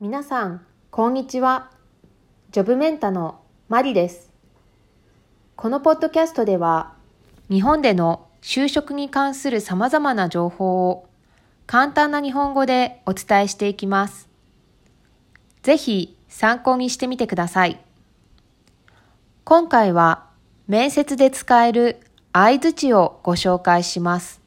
皆さん、こんにちは。ジョブメンタのマリです。このポッドキャストでは、日本での就職に関する様々な情報を簡単な日本語でお伝えしていきます。ぜひ参考にしてみてください。今回は面接で使える相槌をご紹介します。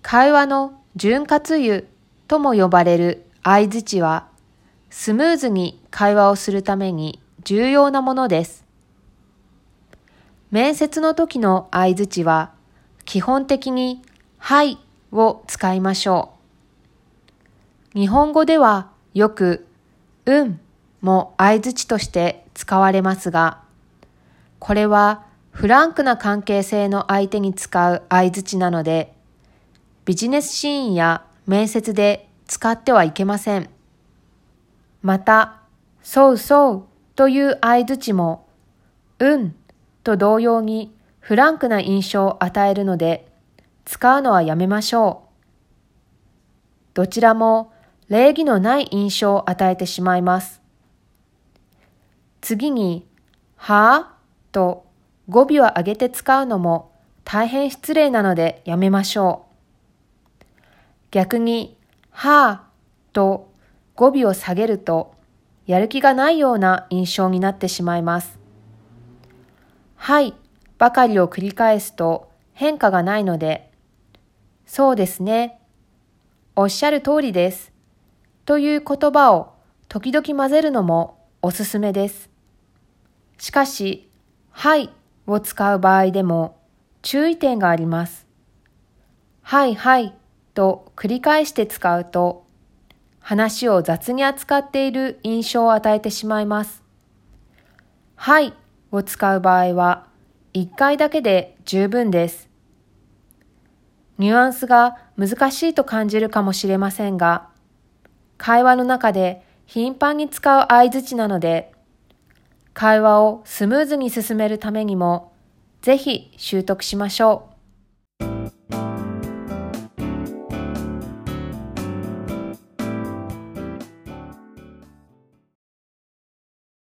会話の潤滑油とも呼ばれる相槌はスムーズに会話をするために重要なものです。面接の時の相槌は基本的にはいを使いましょう。日本語ではよく、うんも相槌として使われますが、これはフランクな関係性の相手に使う相槌なので、ビジネスシーンや面接で使ってはいけません。また、そうそうという相槌も、うんと同様にフランクな印象を与えるので、使うのはやめましょう。どちらも礼儀のない印象を与えてしまいます。次に、はぁと語尾を上げて使うのも大変失礼なのでやめましょう。逆に、はぁと語尾を下げるとやる気がないような印象になってしまいます。はいばかりを繰り返すと変化がないので、そうですね。おっしゃる通りです。という言葉を時々混ぜるのもおすすめです。しかし、はいを使う場合でも注意点があります。はいはいと繰り返して使うと話を雑に扱っている印象を与えてしまいます。はいを使う場合は1回だけで十分です。ニュアンスが難しいと感じるかもしれませんが、会話の中で頻繁に使う相槌なので、会話をスムーズに進めるためにも、ぜひ習得しましょう。